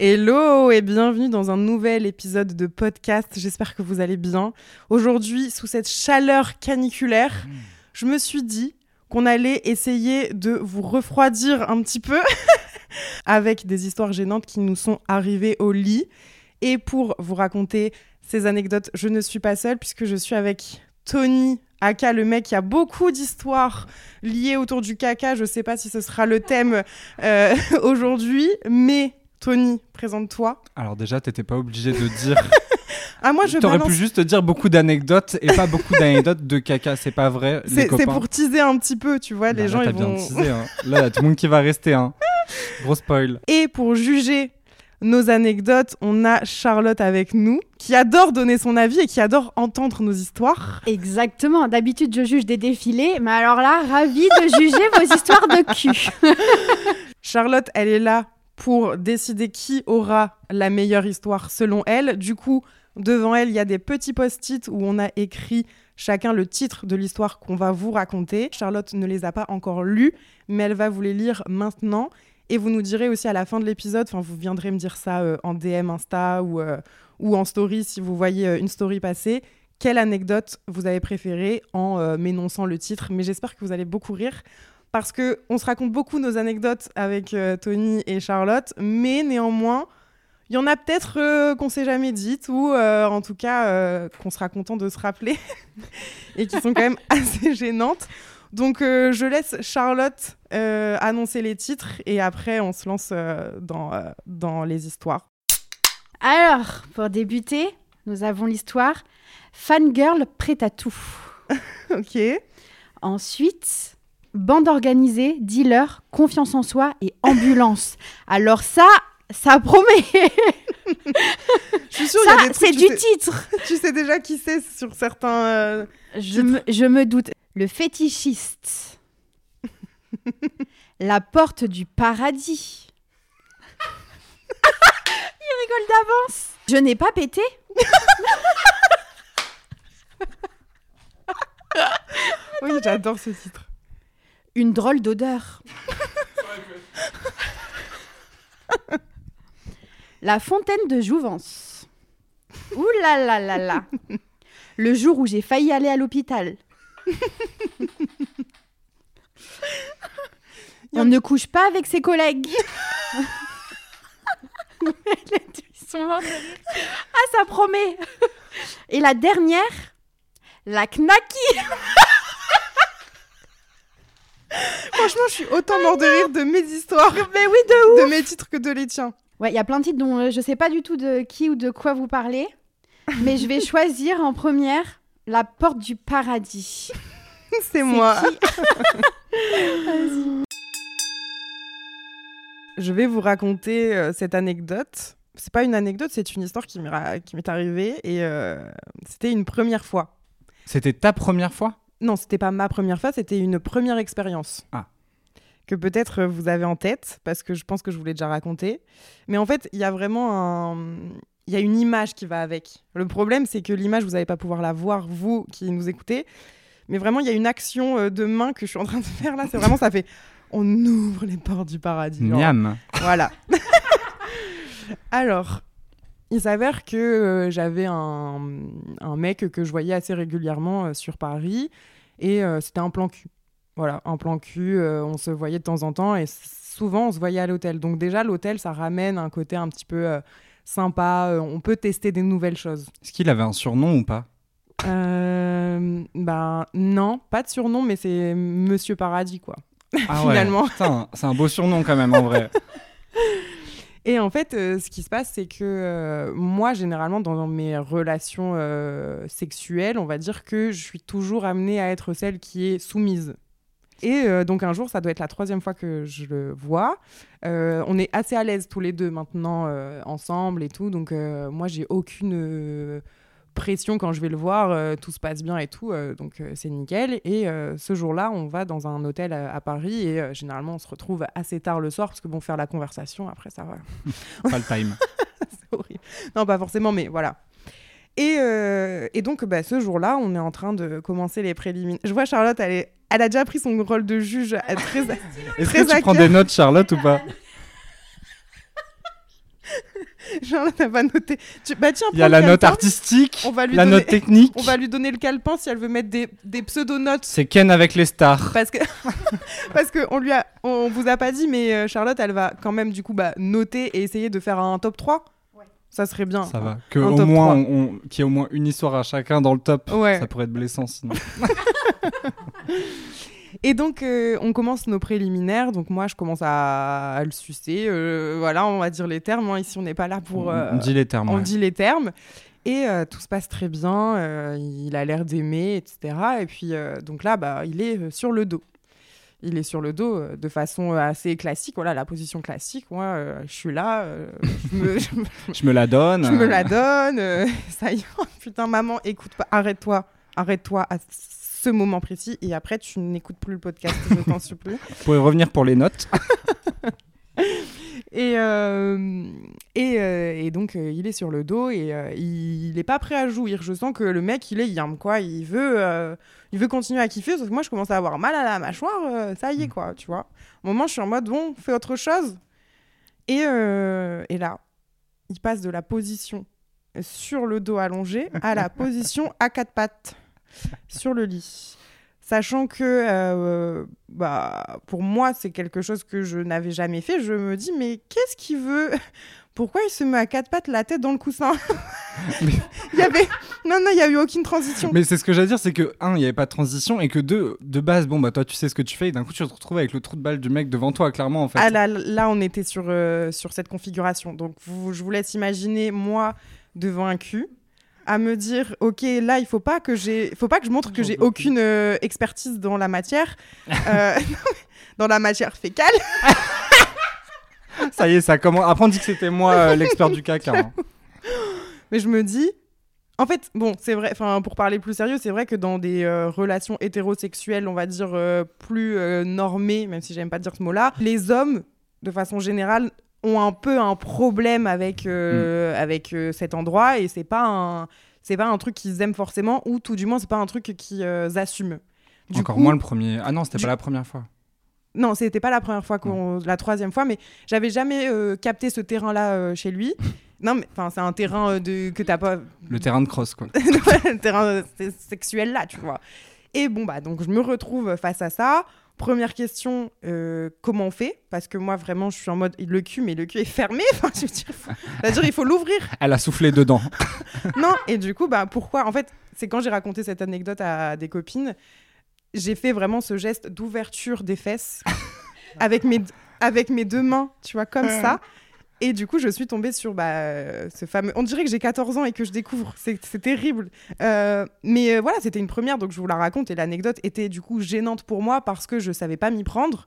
Hello et bienvenue dans un nouvel épisode de podcast. J'espère que vous allez bien. Aujourd'hui, sous cette chaleur caniculaire, je me suis dit qu'on allait essayer de vous refroidir un petit peu avec des histoires gênantes qui nous sont arrivées au lit. Et pour vous raconter ces anecdotes, je ne suis pas seule puisque je suis avec Tony, aka le mec qui a beaucoup d'histoires liées autour du caca. Je sais pas si ce sera le thème euh, aujourd'hui, mais Tony, présente-toi. Alors déjà, t'étais pas obligé de dire. Ah moi je T'aurais balance. pu juste dire beaucoup d'anecdotes et pas beaucoup d'anecdotes de caca. C'est pas vrai. C'est pour teaser un petit peu, tu vois, Bah les là, gens t'as ils bien vont. teasé, hein. Là, y a tout le monde qui va rester. Hein. Gros spoil. Et pour juger nos anecdotes, on a Charlotte avec nous, qui adore donner son avis et qui adore entendre nos histoires. Exactement. D'habitude, je juge des défilés, mais alors là, ravie de juger vos histoires de cul. Charlotte, elle est là pour décider qui aura la meilleure histoire selon elle. Du coup, devant elle, il y a des petits post-it où on a écrit chacun le titre de l'histoire qu'on va vous raconter. Charlotte ne les a pas encore lus, mais elle va vous les lire maintenant. Et vous nous direz aussi à la fin de l'épisode, enfin vous viendrez me dire ça euh, en DM Insta ou, euh, ou en story si vous voyez euh, une story passer, quelle anecdote vous avez préférée en m'énonçant le titre? Mais j'espère que vous allez beaucoup rire parce que on se raconte beaucoup nos anecdotes avec euh, Tony et Charlotte, mais néanmoins, il y en a peut-être euh, qu'on s'est jamais dites ou euh, en tout cas euh, qu'on sera content de se rappeler et qui sont quand même assez gênantes. Donc je laisse Charlotte annoncer les titres et après on se lance dans, dans les histoires. Alors, pour débuter, nous avons l'histoire Fangirl prête à tout. ok. Ensuite, bande organisée, dealer, confiance en soi et ambulance. Alors ça, ça promet. Je suis sûre il y a Ça, des trucs, c'est du sais- titre. Tu sais déjà qui c'est sur certains. euh, Je me, je me doute. Le fétichiste. La porte du paradis. Il rigole d'avance. Je n'ai pas pété. Oui, j'adore ce titre. Une drôle d'odeur. La fontaine de Jouvence. Ouh là là là là. Le jour où j'ai failli aller à l'hôpital. On ne couche pas avec ses collègues. Ils sont morts de rire. Ah, ça promet. Et la dernière, la knacky. Franchement, je suis autant mort de rire de mes histoires, Mais oui, de ouf. de mes titres que de les tiens. Ouais, il y a plein de titres dont euh, je sais pas du tout de qui ou de quoi vous parlez, mais je vais choisir en première La porte du paradis. C'est moi. qui Je vais vous raconter euh, cette anecdote. C'est pas une anecdote, c'est une histoire qui m'est ra- qui m'est arrivée et euh, c'était une première fois. C'était ta première fois? Non, c'était pas ma première fois, c'était une première expérience. Ah. Que peut-être euh, vous avez en tête, parce que je pense que je vous l'ai déjà raconté. Mais en fait, il y a vraiment un. Il y a une image qui va avec. Le problème, c'est que l'image, vous n'allez pas pouvoir la voir, vous qui nous écoutez. Mais vraiment, il y a une action euh, de main que je suis en train de faire là. C'est vraiment, ça fait. On ouvre les portes du paradis. Miam. Voilà. Alors, il s'avère que euh, j'avais un, un mec que je voyais assez régulièrement euh, sur Paris et euh, c'était un plan cul. Voilà, un plan cul, on se voyait de temps en temps et souvent on se voyait à l'hôtel. Donc déjà, l'hôtel, ça ramène un côté un petit peu sympa, on peut tester des nouvelles choses. Est-ce qu'il avait un surnom ou pas? Ben non, pas de surnom, mais c'est Monsieur Paradis, quoi. Ah Finalement. ouais. C'est un beau surnom quand même en vrai. Et en fait, euh, ce qui se passe, c'est que euh, moi, généralement, dans, mes relations euh, sexuelles, on va dire que je suis toujours amenée à être celle qui est soumise. Et donc un jour, ça doit être la troisième fois que je le vois. On est assez à l'aise tous les deux maintenant ensemble et tout. Donc moi, j'ai aucune pression quand je vais le voir. euh, tout se passe bien et tout. euh, donc euh, c'est nickel. Et euh, ce jour-là, on va dans un hôtel à, à Paris et euh, généralement, on se retrouve assez tard le soir parce que bon, faire la conversation, après ça va. Pas le time. c'est horrible. Non, pas forcément, mais voilà. Et, euh, et donc, bah, ce jour-là, on est en train de commencer les préliminaires. Je vois Charlotte, elle, est... elle a déjà pris son rôle de juge. Très... Est-ce que tu prends des notes, Charlotte, ou pas? Charlotte n'a pas noté. Tu... Bah, tiens, Il y a la note artistique, On va lui la donner- note technique. On va lui donner le calepin si elle veut mettre des, des pseudo-notes. C'est Ken avec les stars. Parce que, parce que on lui a, on vous a pas dit, mais euh, Charlotte, elle va quand même du coup bah, noter et essayer de faire un top 3. Ça serait bien. Ça va. Que Un au top moins, 3. on, on- qu'il y ait au moins une histoire à chacun dans le top. Ouais. Ça pourrait être blessant sinon. Et donc, euh, on commence nos préliminaires. Donc, moi, je commence à, à le sucer. euh, voilà, on va dire les termes. hein. Ici, on n'est pas là pour. On- euh, on dit les termes. on ouais. dit les termes. Et tout se passe très bien. il a l'air d'aimer, etc. Et puis, donc là, bah, il est sur le dos. Il est sur le dos de façon assez classique. Voilà, la position classique. Moi, je suis là. je, me, je me- Je me la donne. je me la donne. ça y est. Oh, putain, maman, écoute pas. Arrête-toi. Arrête-toi à ce moment précis. Et après, tu n'écoutes plus le podcast. je t'en supplie. Vous pouvez revenir pour les notes. Et, euh, et, euh, et donc, euh, il est sur le dos et euh, il n'est pas prêt à jouir. Je sens que le mec, il est yam, quoi. Il veut, il veut continuer à kiffer, sauf que moi, je commence à avoir mal à la mâchoire. ça y est, quoi, tu vois. Au moment, je suis en mode, bon, fais autre chose. Et, et là, il passe de la position sur le dos allongé à la position à quatre pattes sur le lit. Sachant que euh, bah, pour moi, c'est quelque chose que je n'avais jamais fait. Je me dis, mais qu'est-ce qu'il veut? Pourquoi il se met à quatre pattes, la tête dans le coussin? Mais- Il y avait... Non, non, il n'y a eu aucune transition. Mais c'est ce que j'allais dire, c'est que, un, il n'y avait pas de transition, et que deux, de base, bon, bah toi, tu sais ce que tu fais, et d'un coup, tu te retrouves avec le trou de balle du mec devant toi, clairement, en fait. Ah là, là, on était sur, euh, sur cette configuration. Donc, vous- je vous laisse imaginer, moi, devant un cul, à me dire, OK, là, il faut pas que j'ai... faut pas que je montre que j'ai aucune euh, expertise dans la matière. Euh, dans la matière fécale. Ça y est, ça commence. Après, on dit que c'était moi euh, l'expert du caca. hein. Mais je me dis, en fait, bon, c'est vrai, enfin, pour parler plus sérieux, c'est vrai que dans des relations hétérosexuelles, on va dire plus normées, même si j'aime pas dire ce mot-là, les hommes, de façon générale, ont un peu un problème avec, Mm. euh, avec euh, cet endroit et c'est pas un. C'est pas un truc qu'ils aiment forcément, ou tout du moins, c'est pas un truc qu'ils euh, assument. Du Encore coup- moins le premier. Ah non, c'était du- pas la première fois. Non, c'était pas la première fois qu'on, la troisième fois, mais j'avais jamais capté ce terrain-là euh, chez lui. Non, mais enfin, c'est un terrain de que t'as pas, Le terrain de cross, quoi. le terrain sexuel là, tu vois. Et bon, bah, donc je me retrouve face à ça. Première question, euh, comment on fait? Parce que moi, vraiment, je suis en mode le cul, mais le cul est fermé. Enfin, je veux dire, faut- c'est-à-dire, il faut l'ouvrir. Elle a soufflé dedans. Non, et du coup, bah, pourquoi? En fait, c'est quand j'ai raconté cette anecdote à des copines, j'ai fait vraiment ce geste d'ouverture des fesses avec mes, avec mes deux mains, tu vois, comme ça. Et du coup, je suis tombée sur bah, euh, ce fameux. On dirait que j'ai 14 ans et que je découvre. C'est terrible. Euh, mais euh, voilà, c'était une première, donc je vous la raconte. Et l'anecdote était du coup gênante pour moi parce que je savais pas m'y prendre.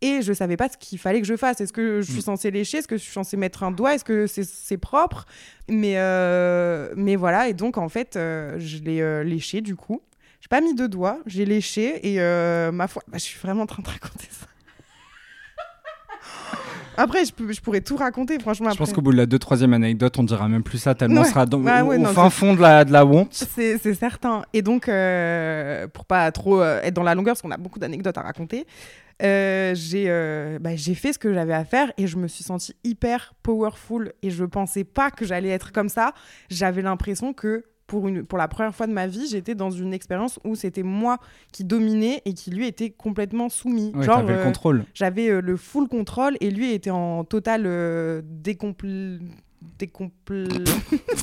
Et je savais pas ce qu'il fallait que je fasse. Est-ce que je suis Mm. censée lécher? Est-ce que je suis censée mettre un doigt? Est-ce que c'est propre? Mais, euh, mais voilà, et donc en fait, je l'ai léché du coup. J'ai pas mis de doigts, j'ai léché et ma foi, bah, je suis vraiment en train de raconter ça. Après, je, peux- je pourrais tout raconter, franchement. Je pense qu'au bout de la deux, troisième anecdote, on dira même plus ça, tellement Ouais. on sera dans, Ouais, au, ouais, au non, fin fond de la, de la honte. C'est certain. Et donc, euh, pour pas trop euh, être dans la longueur, parce qu'on a beaucoup d'anecdotes à raconter, euh, j'ai euh, bah, j'ai fait ce que j'avais à faire et je me suis sentie hyper powerful. Et je pensais pas que j'allais être comme ça. J'avais l'impression que pour, une, pour la première fois de ma vie, j'étais dans une expérience où c'était moi qui dominais et qui lui était complètement soumis. Ouais, Genre, le euh, contrôle. j'avais euh, le full contrôle et lui était en total euh, décompl- décompl-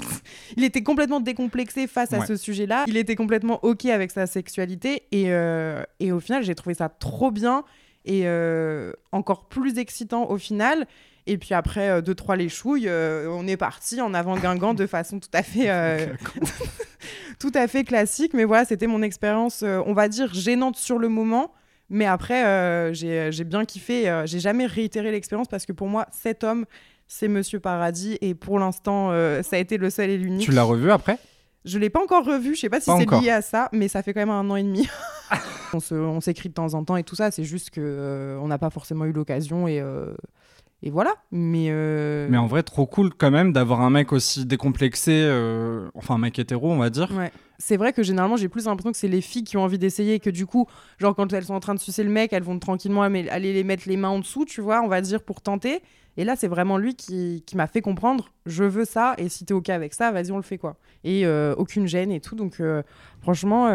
il était complètement décomplexé face à ce sujet-là. Il était complètement ok avec sa sexualité et, euh, et au final j'ai trouvé ça trop bien et euh, encore plus excitant au final. Et puis après euh, deux trois les chouilles, euh, on est parti en avant Guingamp de façon tout à fait euh, tout à fait classique. Mais voilà, c'était mon expérience, on va dire gênante sur le moment. Mais après, euh, j'ai bien kiffé. euh, j'ai jamais réitéré l'expérience parce que pour moi, cet homme, c'est Monsieur Paradis. Et pour l'instant, euh, ça a été le seul et l'unique. Tu l'as revu après? Je l'ai pas encore revu, je sais pas si c'est lié à ça, mais ça fait quand même un an et demi. on s'écrit de temps en temps et tout ça, c'est juste que on n'a pas forcément eu l'occasion et, et voilà. Mais, euh, Mais en vrai, trop cool quand même d'avoir un mec aussi décomplexé, euh, enfin un mec hétéro, on va dire. ouais. c'est vrai que généralement j'ai plus l'impression que c'est les filles qui ont envie d'essayer et que du coup, genre quand elles sont en train de sucer le mec, elles vont tranquillement aller les mettre les mains en dessous, tu vois, on va dire pour tenter. Et là, c'est vraiment lui qui, qui m'a fait comprendre, je veux ça, et si t'es OK avec ça, vas-y, on le fait, quoi. Et euh, aucune gêne et tout. Donc, franchement,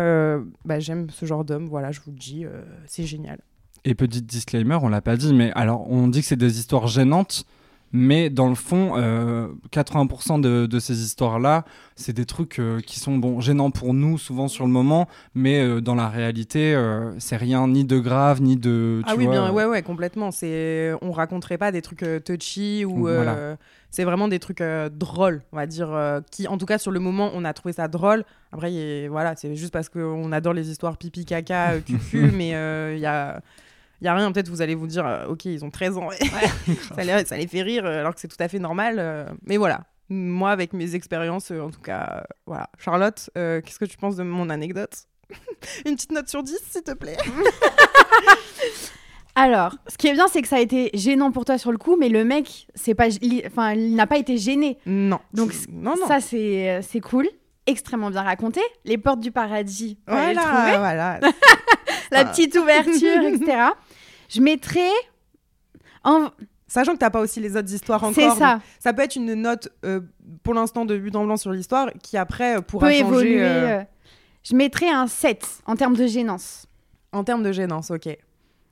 bah, j'aime ce genre d'homme, voilà, je vous le dis, c'est génial. Et petit disclaimer, on l'a pas dit, mais alors on dit que c'est des histoires gênantes, mais dans le fond, euh, 80% de, de ces histoires-là, c'est des trucs euh, qui sont bon gênants pour nous souvent sur le moment, mais euh, dans la réalité, euh, c'est rien ni de grave ni de. ah oui, vois, bien, euh, ouais, ouais, complètement. On raconterait pas des trucs euh, touchy ou. euh, Voilà. C'est vraiment des trucs euh, drôles, on va dire, euh, qui, en tout cas, sur le moment, on a trouvé ça drôle. Après, y voilà, c'est juste parce qu'on adore les histoires pipi, caca, euh, cucu, mais il y a. Il y a rien, peut-être vous allez vous dire, euh, ok, ils ont 13 ans, ça, les, ça les fait rire, euh, alors que c'est tout à fait normal. euh, mais voilà, moi, avec mes expériences, en tout cas, voilà. Charlotte, qu'est-ce que tu penses de mon anecdote? Une petite note sur 10, s'il te plaît Alors, ce qui est bien, c'est que ça a été gênant pour toi sur le coup, mais le mec, c'est pas, enfin, il n'a pas été gêné. Non. Donc, non, non. Ça, c'est, c'est cool. Extrêmement bien raconté. Les portes du paradis, voilà. La Ah. petite ouverture, etc. Je mettrais. En... Sachant que t'as pas aussi les autres histoires encore. C'est ça. Ça peut être une note, euh, pour l'instant, de but en blanc sur l'histoire, qui après euh, pourra Peut changer évoluer. euh, Je mettrais un 7 en termes de gênance. en termes de gênance. Ok.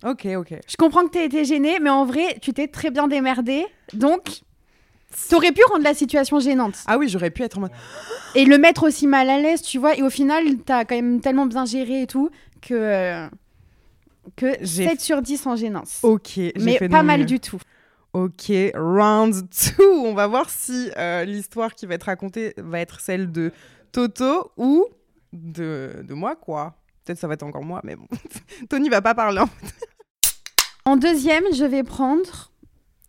Ok, ok. Je comprends que tu été gêné, mais en vrai, tu t'es très bien démerdé. Donc, t'aurais pu rendre la situation gênante. Ah oui, j'aurais pu être en mode. Et le mettre aussi mal à l'aise, tu vois. Et au final, t'as quand même tellement bien géré et tout que. Que J'ai- 7 sur 10 en gênance. Ok. mais fait pas mal mieux. du tout. Ok, round 2. On va voir si euh, l'histoire qui va être racontée va être celle de Toto ou de, de moi, quoi. Peut-être ça va être encore moi, mais bon. Tony va pas parler. hein. En deuxième, je vais prendre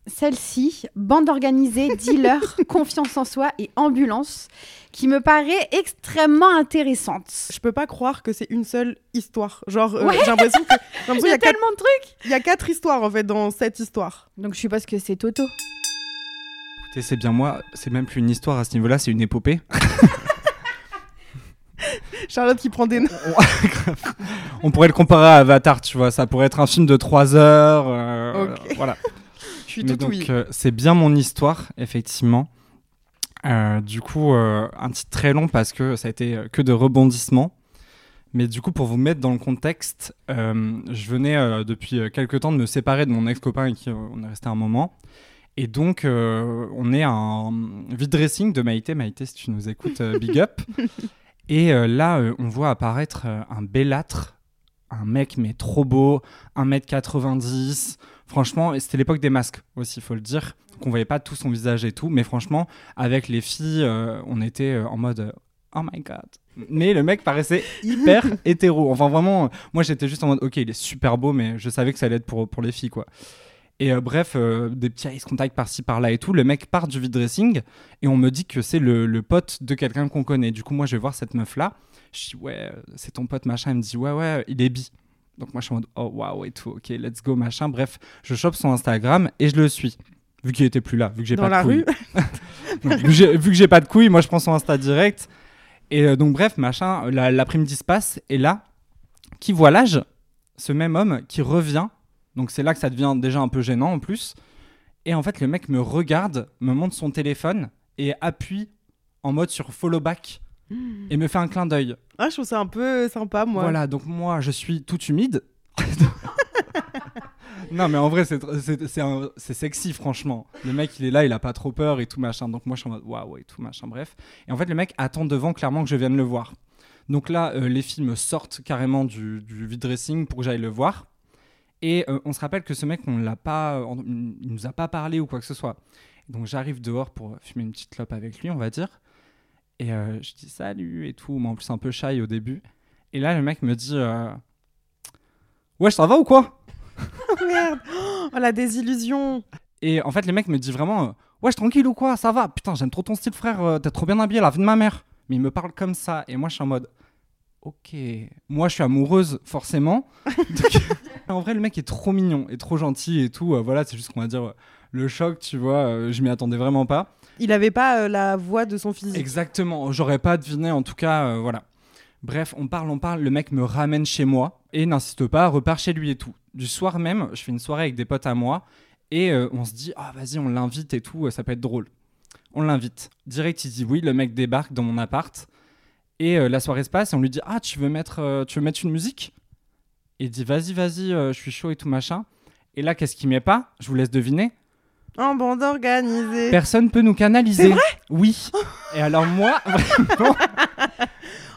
celle-ci, bande organisée, dealer, confiance en soi et ambulance, qui me paraît extrêmement intéressante. Je peux pas croire que c'est une seule histoire. Genre, euh, Ouais. j'ai l'impression que. j'ai l'impression Il qu'il y y a a quatre- tellement de trucs. il y a quatre histoires en fait dans cette histoire. Donc je suppose que c'est Toto. Écoutez, c'est bien moi, c'est même plus une histoire à ce niveau-là, c'est une épopée. Charlotte qui prend des notes. On pourrait le comparer à Avatar, tu vois, ça pourrait être un film de 3 heures. euh, Ok. Voilà. Suis tout donc, euh, c'est bien mon histoire, effectivement. Euh, du coup, euh, un titre très long parce que ça a été que de rebondissements. Mais du coup, pour vous mettre dans le contexte, je venais depuis quelques temps de me séparer de mon ex-copain avec qui on est resté un moment. Et donc, on est à un vide dressing de Maïté. Maïté, si tu nous écoutes, big up. Et là, on voit apparaître un bellâtre, un mec mais trop beau, 1m90. Franchement, c'était l'époque des masques aussi, il faut le dire. Qu'on voyait pas tout son visage et tout. Mais franchement, avec les filles, euh, on était euh, en mode Oh my god. Mais le mec paraissait hyper hétéro. Enfin, vraiment, euh, moi j'étais juste en mode Ok, il est super beau, mais je savais que ça allait être pour, pour les filles, quoi. Et euh, bref, euh, des petits ice contact par-ci par-là et tout. Le mec part du vide dressing et on me dit que c'est le, le pote de quelqu'un qu'on connaît. Du coup, moi je vais voir cette meuf-là. Je dis Ouais, c'est ton pote, machin. Elle me dit Ouais, ouais, il est bi. Donc moi je suis en mode Oh waouh et tout, ok, let's go, machin. Bref, je chope son Instagram et je le suis. Vu qu'il était plus là, vu que j'ai pas la de couilles. Donc, vu que j'ai- pas de couilles, moi je prends son Insta direct. Et euh, donc bref, machin, la- l'après-midi se passe et là, qui voit l'âge Ce même homme qui revient. Donc c'est là que ça devient déjà un peu gênant en plus. Et en fait, le mec me regarde, me montre son téléphone et appuie en mode sur follow back et me fait un clin d'œil. Ah, je trouve ça un peu sympa, moi. Voilà, donc moi je suis tout humide. non, mais en vrai, c'est sexy, franchement. Le mec, il est là, il a pas trop peur et tout machin. Donc moi, je suis en mode waouh et tout machin, bref. Et en fait, le mec attend devant clairement que je vienne le voir. Donc là, euh, les filles me sortent carrément du, du vide dressing pour que j'aille le voir. Et euh, on se rappelle que ce mec, on l'a pas, on- il nous a pas parlé ou quoi que ce soit. Donc j'arrive dehors pour fumer une petite clope avec lui, on va dire. Et euh, je dis salut et tout, mais en plus un peu shy au début. Et là, le mec me dit euh, Ouais, ça va ou quoi? Oh merde Oh la désillusion Et en fait, le mec me dit vraiment euh, Ouais, tranquille ou quoi? Ça va Putain, j'aime trop ton style, frère. euh, T'es trop bien habillé, la vie de ma mère. Mais il me parle comme ça. Et moi, je suis en mode Ok. Moi, je suis amoureuse, forcément. Donc, en vrai, le mec est trop mignon et trop gentil et tout. euh, voilà, c'est juste qu'on va dire le choc, tu vois. euh, je m'y attendais vraiment pas. Il avait pas euh, la voix de son physique. Exactement. J'aurais pas deviné, en tout cas, euh, voilà. Bref, on parle, on parle. Le mec me ramène chez moi et n'insiste pas, repart chez lui et tout. Du soir même, je fais une soirée avec des potes à moi et euh, on se dit, ah vas-y, on l'invite et tout, ça peut être drôle. On l'invite. Direct, il dit oui. Le mec débarque dans mon appart et euh, la soirée se passe et on lui dit, ah tu veux mettre, euh, tu veux mettre une musique? Et il dit, vas-y, vas-y, je suis chaud et tout machin. Et là, qu'est-ce qu'il met pas? Je vous laisse deviner. En bande organisée. Personne peut nous canaliser. oui. Et alors moi, vraiment.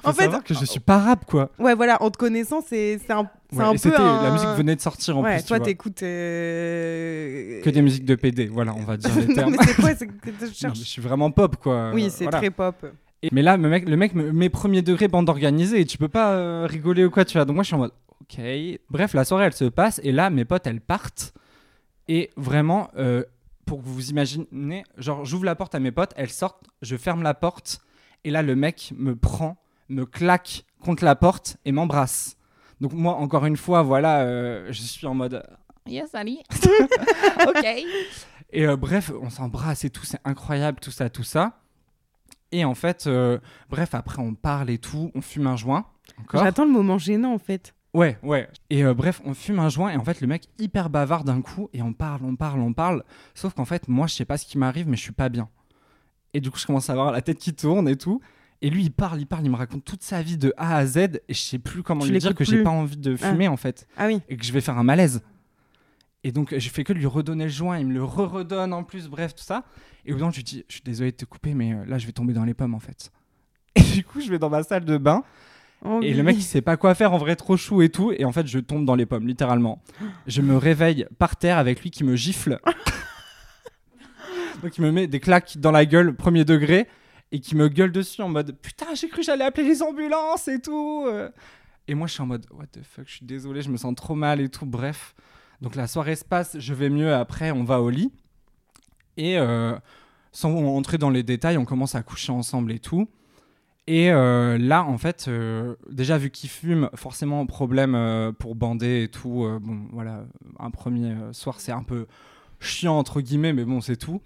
En en fait- que je suis pas rap quoi. Ouais, voilà, en te connaissant, c'est c'est un, c'est Ouais, un et peu un- la musique venait de sortir en ouais, plus. toi, vois. t'écoutes. euh, Que des musiques de PD, voilà, on va dire les non, termes. mais c'est quoi c'est que je Non, mais je suis vraiment pop quoi. Oui, c'est voilà. très pop. Et- mais là, le mec, le mec me met premier degré bande organisée et tu peux pas euh, rigoler ou quoi, tu vois. Donc moi, je suis en mode, ok. Bref, la soirée, elle se passe et là, mes potes, elles partent. Et vraiment, euh, pour que vous vous imaginez, genre, j'ouvre la porte à mes potes, elles sortent, je ferme la porte et là, le mec me prend, me claque contre la porte et m'embrasse. Donc moi, encore une fois, voilà, euh, je suis en mode, yes, Ali. ok. Et euh, bref, on s'embrasse et tout, c'est incroyable, tout ça, tout ça. Et en fait, euh, bref, après on parle et tout, on fume un joint. Encore. J'attends le moment gênant, en fait. Ouais, ouais. Et euh, bref, on fume un joint et en fait, le mec hyper bavard d'un coup et on parle, on parle, on parle. Sauf qu'en fait, moi, je sais pas ce qui m'arrive, mais je suis pas bien. Et du coup, je commence à avoir la tête qui tourne et tout. Et lui, il parle, il parle, il me raconte toute sa vie de A à Z et je sais plus comment Tu lui dire que j'ai pas envie de Ah. fumer en fait Ah oui. et que je vais faire un malaise. Et donc, j'ai fait que lui redonner le joint, il me le re-redonne en plus, bref, tout ça. Et au bout d'un je lui dis, je suis désolé de te couper, mais euh, là, je vais tomber dans les pommes, en fait. Et du coup, je vais dans ma salle de bain, Oh, et oui. le mec, il sait pas quoi faire, en vrai, trop chou et tout. Et en fait, je tombe dans les pommes, littéralement. Je me réveille par terre avec lui qui me gifle. donc, il me met des claques dans la gueule, premier degré, et qui me gueule dessus en mode, putain, j'ai cru que j'allais appeler les ambulances et tout. Et moi, je suis en mode, what the fuck, je suis désolé, je me sens trop mal et tout. Bref. Donc la soirée se passe, je vais mieux. Après, on va au lit. Et euh, sans entrer dans les détails, on commence à coucher ensemble et tout. Et euh, là, en fait, euh, déjà vu qu'il fume, forcément problème euh, pour bander et tout. bon, voilà, un premier soir, c'est un peu chiant entre guillemets, mais bon, c'est tout.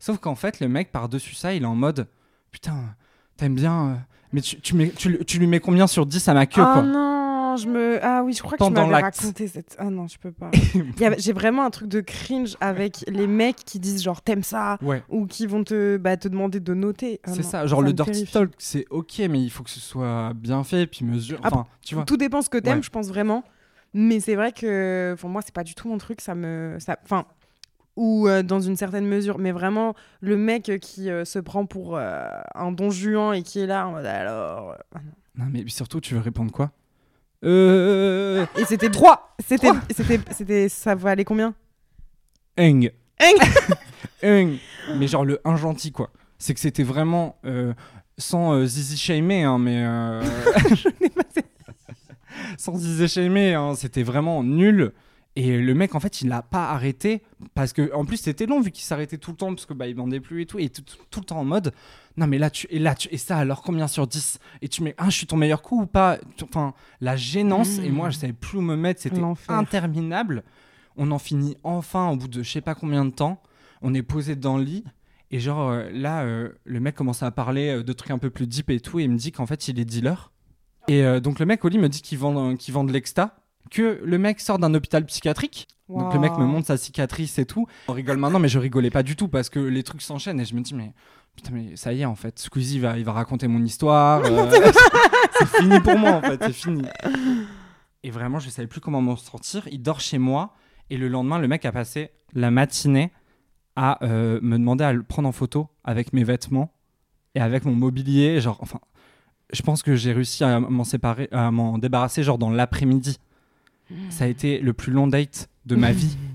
Sauf qu'en fait, le mec par-dessus ça, il est en mode Putain, t'aimes bien, mais tu, tu, mets- tu- tu lui mets combien sur 10 à ma queue, Ah quoi? non, je me. Ah oui, je crois que tu m'avais raconté cette. Ah non, je peux pas. J'ai vraiment un truc de cringe avec les mecs qui disent genre t'aimes ça Ouais. ou qui vont te, bah, te demander de noter. Ah C'est ça, genre le dirty terrifie. talk, c'est ok, mais il faut que ce soit bien fait, puis mesure. Ah, Enfin, tu vois. Tout dépend ce que t'aimes, Ouais. je pense vraiment. Mais c'est vrai que pour moi, c'est pas du tout mon truc. Ça me. ça- Enfin. Ou euh, dans une certaine mesure. Mais vraiment, le mec qui euh, se prend pour euh, un don Juan et qui est là en mode alors. ah. Non, mais surtout, tu veux répondre quoi? Euh. Et c'était trois. C'était. C'était. C'était. Ça valait combien? Eng. Eng. Eng. Mais genre le un gentil, quoi. C'est que c'était vraiment. euh, sans euh, zizi shamer, hein, mais. euh, sans zizi shamer, hein, c'était vraiment nul. Et le mec, en fait, il l'a pas arrêté parce que, en plus, c'était long vu qu'il s'arrêtait tout le temps parce que bah il vendait plus et tout, et tout, le temps en mode, non mais là tu et là tu et ça alors combien sur 10 Et tu mets, ah, je suis ton meilleur coup ou pas? Enfin, la gênance et moi je savais plus où me mettre, c'était interminable. On en finit enfin au bout de je sais pas combien de temps. On est posé dans le lit et genre euh, là, euh, le mec commence à parler euh, de trucs un peu plus deep et tout et il me dit qu'en fait il est dealer. Et euh, donc le mec au lit me dit qu'il vend, qu'il vend de l'exta, que le mec sort d'un hôpital psychiatrique. Donc le mec me montre sa cicatrice et tout. On rigole maintenant, mais je rigolais pas du tout parce que les trucs s'enchaînent et je me dis mais putain mais ça y est en fait, Squeezie va, il va raconter mon histoire. euh, c'est fini pour moi en fait, c'est fini. Et vraiment je savais plus comment m'en sortir. Il dort chez moi et le lendemain le mec a passé la matinée à euh, me demander à le prendre en photo avec mes vêtements et avec mon mobilier. Genre enfin, je pense que j'ai réussi à m'en séparer, à m'en débarrasser genre dans l'après-midi. Ça a été le plus long date de ma vie.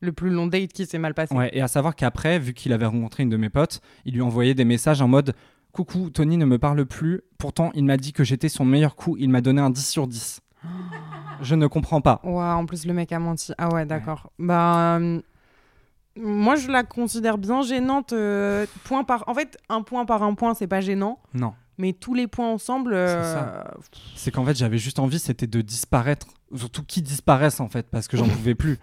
Le plus long date qui s'est mal passé. Ouais, et à savoir qu'après, vu qu'il avait rencontré une de mes potes, il lui envoyait des messages en mode Coucou, Tony ne me parle plus. Pourtant, il m'a dit que j'étais son meilleur coup. Il m'a donné un 10 sur 10. Je ne comprends pas. Ouais, en plus, le mec a menti. Ah ouais, d'accord. Bah. euh, Moi, je la considère bien gênante. euh, point par... En fait, un point par un point, c'est pas gênant. Non. Mais tous les points ensemble. euh. C'est qu'en fait, j'avais juste envie, c'était de disparaître. Surtout qu'ils disparaissent, en fait, parce que j'en pouvais plus.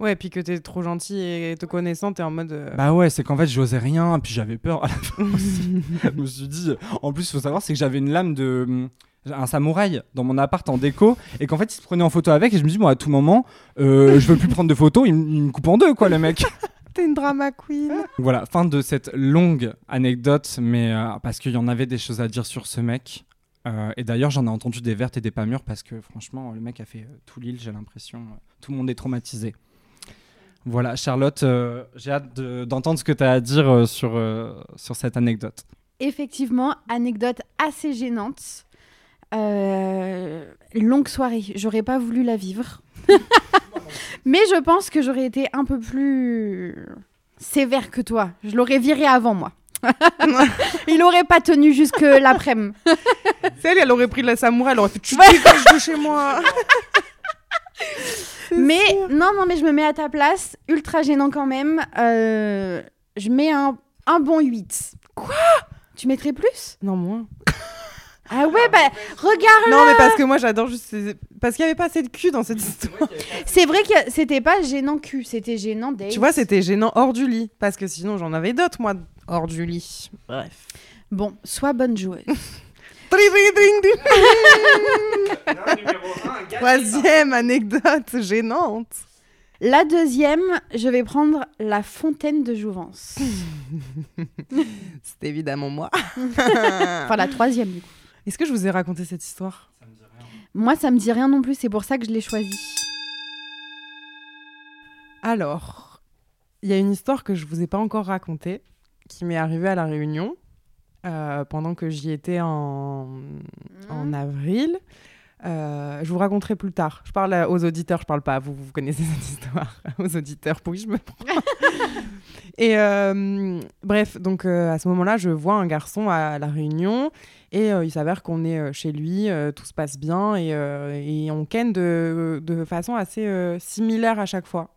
Ouais, puis que t'es trop gentil et te connaissant, t'es en mode. euh, Bah ouais, c'est qu'en fait, j'osais rien, puis j'avais peur à la fin aussi. je me suis dit. En plus, il faut savoir, c'est que j'avais une lame de. hum, Un samouraï dans mon appart en déco, et qu'en fait, il se prenait en photo avec, et je me dis, bon, à tout moment, euh, je veux plus prendre de photos, il me coupe en deux, quoi, le mec. T'es une drama queen. Voilà, fin de cette longue anecdote, mais euh, parce qu'il y en avait des choses à dire sur ce mec. Euh, et d'ailleurs, j'en ai entendu des vertes et des pas mûres parce que franchement, le mec a fait euh, tout l'île, j'ai l'impression. euh, tout le monde est traumatisé. Voilà, Charlotte, j'ai hâte de- d'entendre ce que tu as à dire sur, sur cette anecdote. Effectivement, anecdote assez gênante. Longue soirée, j'aurais pas voulu la vivre. Mais je pense que j'aurais été un peu plus sévère que toi. Je l'aurais viré avant moi. Il aurait pas tenu jusque l'après-midi. C'est elle, elle aurait pris la samouraï, elle aurait fait Tu Ouais. dégages de chez moi. Mais non, non, mais je me mets à ta place. Ultra gênant quand même. Euh, je mets un, un bon 8. Quoi? Tu mettrais plus? Non, moins. Ah ouais, bah regarde Non, mais parce que moi, j'adore juste. ces- Parce qu'il y avait pas assez de cul dans cette histoire. C'est vrai que c'était pas gênant cul, c'était gênant date. Tu vois, c'était gênant hors du lit. Parce que sinon, j'en avais d'autres, moi, hors du lit. Bref. Bon, sois bonne joueuse. Troisième anecdote gênante. La deuxième, je vais prendre la fontaine de jouvence. C'est évidemment moi. enfin, la troisième, du coup. Est-ce que je vous ai raconté cette histoire? Moi, ça me dit rien non plus, c'est pour ça que je l'ai choisi. Alors, il y a une histoire que je vous ai pas encore racontée, qui m'est arrivée à la Réunion euh, pendant que j'y étais en, en avril. Euh, je vous raconterai plus tard. Je parle aux auditeurs, je parle pas à vous. Vous connaissez cette histoire. aux auditeurs, pour qui je me prends. et euh, bref, donc euh, à ce moment-là, je vois un garçon à la Réunion et il s'avère qu'on est chez lui, tout se passe bien et, et on ken de, de façon assez similaire à chaque fois.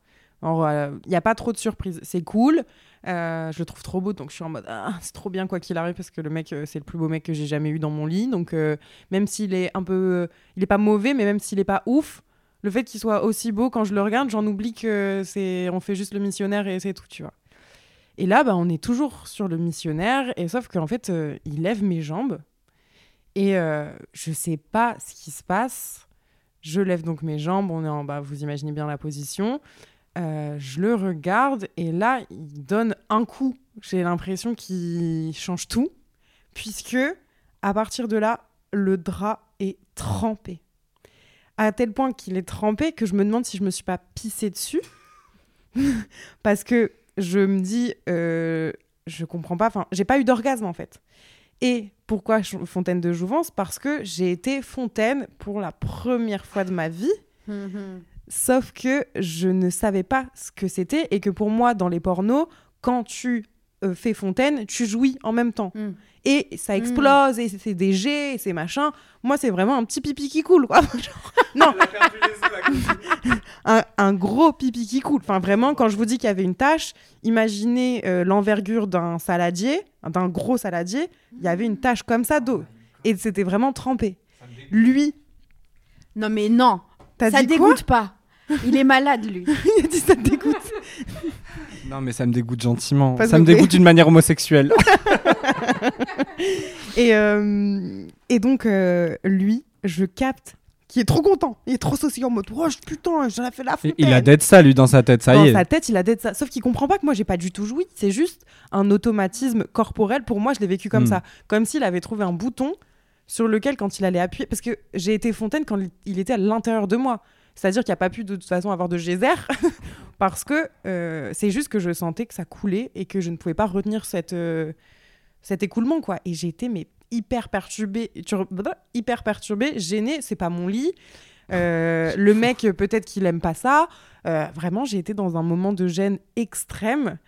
Il n'y a pas trop de surprises. C'est cool. Euh, je le trouve trop beau, donc je suis en mode ah, c'est trop bien quoi qu'il arrive parce que le mec euh, c'est le plus beau mec que j'ai jamais eu dans mon lit. Donc euh, même s'il est un peu, il est pas mauvais, mais même s'il est pas ouf, le fait qu'il soit aussi beau quand je le regarde, j'en oublie que c'est, on fait juste le missionnaire et c'est tout, tu vois. Et là, bah, on est toujours sur le missionnaire et sauf qu'en fait, il lève mes jambes et euh, je sais pas ce qui se passe. Je lève donc mes jambes, on est en bas, vous imaginez bien la position. Euh, je le regarde et là, il donne un coup. J'ai l'impression qu'il change tout, puisque à partir de là, le drap est trempé. À tel point qu'il est trempé que je me demande si je me suis pas pissé dessus. Parce que je me dis, euh, je comprends pas, enfin, j'ai pas eu d'orgasme en fait. Et pourquoi fontaine de jouvence? Parce que j'ai été fontaine pour la première fois de ma vie. Sauf que je ne savais pas ce que c'était et que pour moi, dans les pornos, quand tu euh, fais fontaine, tu jouis en même temps. Mm. Et ça explose, et c'est des jets, et c'est machin. Moi, c'est vraiment un petit pipi qui coule, quoi. Genre, non, un, un gros pipi qui coule. Enfin, vraiment, quand je vous dis qu'il y avait une tache, imaginez euh, l'envergure d'un saladier, d'un gros saladier. Il y avait une tache comme ça d'eau. Et c'était vraiment trempé. Lui, Non, mais non, ça dégoûte pas. Il est malade, lui. Il a dit ça te dégoûte. Non, mais ça me dégoûte gentiment. Ça me dégoûte d'une manière homosexuelle. Et, euh, et donc, euh, lui, je capte qu'il est trop content. Il est trop saucé en mode Oh putain, j'en ai fait la Et fontaine. il a d'être ça, lui, dans sa tête, ça Dans y est. sa tête, il a d'être ça. Sauf qu'il comprend pas que moi, j'ai pas du tout joui. C'est juste un automatisme corporel. Pour moi, je l'ai vécu comme Hmm. ça. Comme s'il avait trouvé un bouton sur lequel, quand il allait appuyer. Parce que j'ai été fontaine quand il était à l'intérieur de moi. C'est-à-dire qu'il n'y a pas pu de toute façon avoir de geyser. parce que euh, c'est juste que je sentais que ça coulait et que je ne pouvais pas retenir cette, euh, cet écoulement. quoi. Et j'ai été mais, hyper perturbée. tur- Hyper perturbée, gênée. C'est pas mon lit. Euh, le mec, peut-être qu'il aime pas ça. Vraiment, j'ai été dans un moment de gêne extrême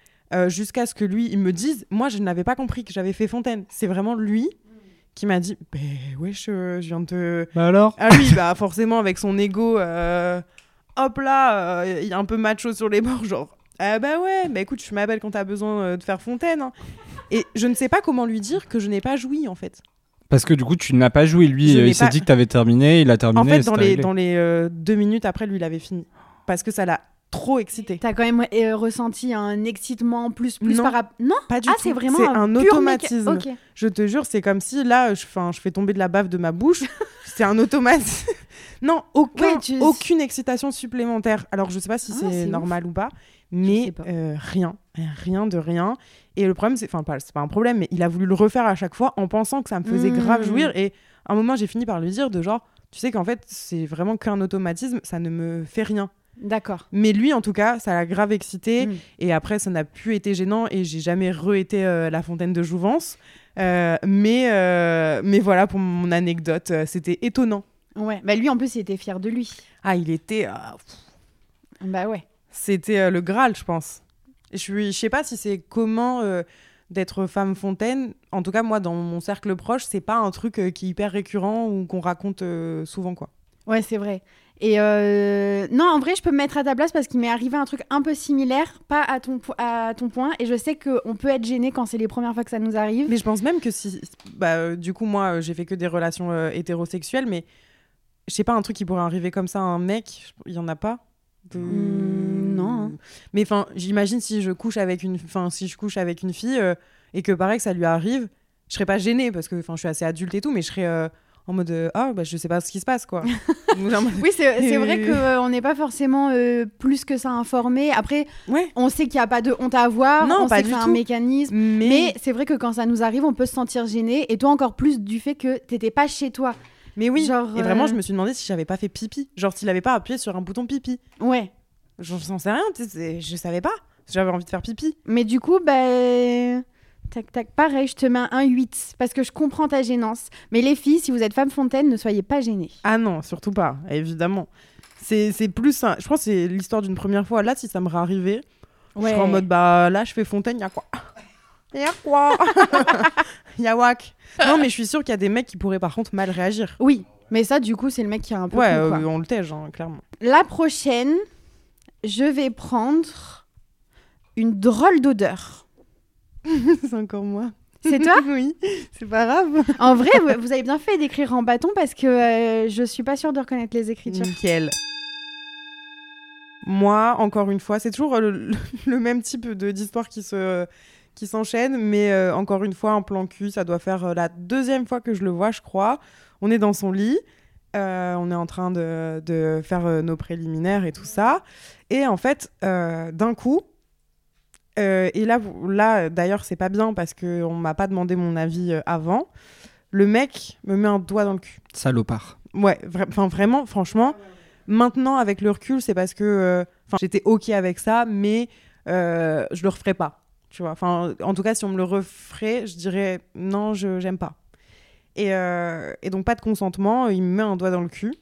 jusqu'à ce que lui, il me dise, moi, je n'avais pas compris que j'avais fait Fontaine. C'est vraiment lui qui m'a dit, ben wesh, euh, je viens de te... Bah alors? Ah oui, bah forcément, avec son ego, euh, hop là, euh, il y a un peu macho sur les bords, genre, ah bah ouais, bah écoute, je m'appelle quand t'as besoin euh, de faire Fontaine. hein. Et je ne sais pas comment lui dire que je n'ai pas joui, en fait. Parce que du coup, tu n'as pas joué. Lui, Je euh, il s'est pas- dit que t'avais terminé, il a terminé. En fait, dans les, réglé. dans les euh, deux minutes après, lui, il avait fini. Parce que ça l'a trop excité. T'as quand même euh, ressenti un excitement plus, plus Non. par rapport. Non? Pas du Ah, tout. c'est vraiment C'est un, automatisme. Je te jure, c'est comme si là, je, je fais tomber de la bave de ma bouche. c'est un automatisme. non, aucun, Ouais, tu- aucune excitation supplémentaire. Alors, je sais pas si Ah, c'est ouf. normal ou pas, mais pas. euh, rien. Rien de rien. Et le problème, c'est, enfin, pas, c'est pas un problème, mais il a voulu le refaire à chaque fois en pensant que ça me faisait Mmh. grave jouir. Et à un moment, j'ai fini par lui dire de genre, tu sais qu'en fait, c'est vraiment qu'un automatisme, ça ne me fait rien. D'accord. Mais lui, en tout cas, ça l'a grave excité. Mm. Et après, ça n'a plus été gênant et j'ai jamais re-été euh, la fontaine de Jouvence. Euh, mais, euh, mais voilà pour mon anecdote. C'était étonnant. Ouais. Bah lui, en plus, il était fier de lui. Ah, il était. ah, Bah ouais. C'était le Graal, je pense. Je sais pas si c'est comment d'être femme fontaine. En tout cas, moi, dans mon cercle proche, c'est pas un truc qui est hyper récurrent ou qu'on raconte souvent, quoi. Ouais, c'est vrai. Et euh, non, en vrai, je peux me mettre à ta place parce qu'il m'est arrivé un truc un peu similaire, pas à ton, po- à ton point. Et je sais qu'on peut être gêné quand c'est les premières fois que ça nous arrive. Mais je pense même que si. Bah, euh, du coup, moi, euh, j'ai fait que des relations euh, hétérosexuelles, mais je sais pas, un truc qui pourrait arriver comme ça à un mec, il y en a pas De- Hmm, non, hein. Mais enfin, j'imagine si je couche avec une, si je couche avec une fille et que pareil que ça lui arrive, je serais pas gênée parce que, enfin, je suis assez adulte et tout, mais je serais en mode euh, ah bah je sais pas ce qui se passe quoi. Oui, c'est vrai Euh. qu'on n'est pas forcément euh, plus que ça informé. Après, ouais. on sait qu'il n'y a pas de honte à avoir. Non, on pas sait que c'est un mécanisme. Mais, Mais c'est vrai que quand ça nous arrive, on peut se sentir gêné. Et toi, encore plus du fait que t'étais pas chez toi. mais oui. Genre, Et vraiment, je me suis demandé si j'avais pas fait pipi, genre s'il avait pas appuyé sur un bouton pipi. Ouais. J'en j'en sais rien, je savais pas. J'avais envie de faire pipi. Mais du coup, bah. Tac, tac, pareil, je te mets un 8 parce que je comprends ta gênance. Mais les filles, si vous êtes femme fontaine, ne soyez pas gênées. Ah non, surtout pas, évidemment. C'est plus un... Je crois que c'est l'histoire d'une première fois. Là, si ça me réarrivait, je serais en mode, bah là, je fais fontaine, y a quoi? Y a quoi? Y a wack. Non, mais je suis sûre qu'il y a des mecs qui pourraient par contre mal réagir. Oui, mais ça, du coup, c'est le mec qui a un peu. Ouais, quoi. euh, on le tège, hein, clairement. La prochaine, je vais prendre une drôle d'odeur. c'est encore moi. C'est toi Oui, c'est pas grave. En vrai, vous, vous avez bien fait d'écrire en bâton parce que euh, je suis pas sûre de reconnaître les écritures. Nickel. Moi, encore une fois, c'est toujours euh, le, le même type de- d'histoire qui se qui s'enchaîne, mais euh, encore une fois, un plan cul, ça doit faire la deuxième fois que je le vois, je crois. On est dans son lit, euh, on est en train de, de faire nos préliminaires et tout ça, et en fait, euh, d'un coup, euh, et là, là d'ailleurs, c'est pas bien parce que on m'a pas demandé mon avis euh, avant. Le mec me met un doigt dans le cul. Salopard. Ouais, vra- vraiment, franchement, maintenant avec le recul, c'est parce que euh, j'étais ok avec ça, mais euh, je le referais pas. Tu vois, enfin en tout cas, si on me le referait, je dirais non, je j'aime pas. Et, et donc pas de consentement, il me met un doigt dans le cul,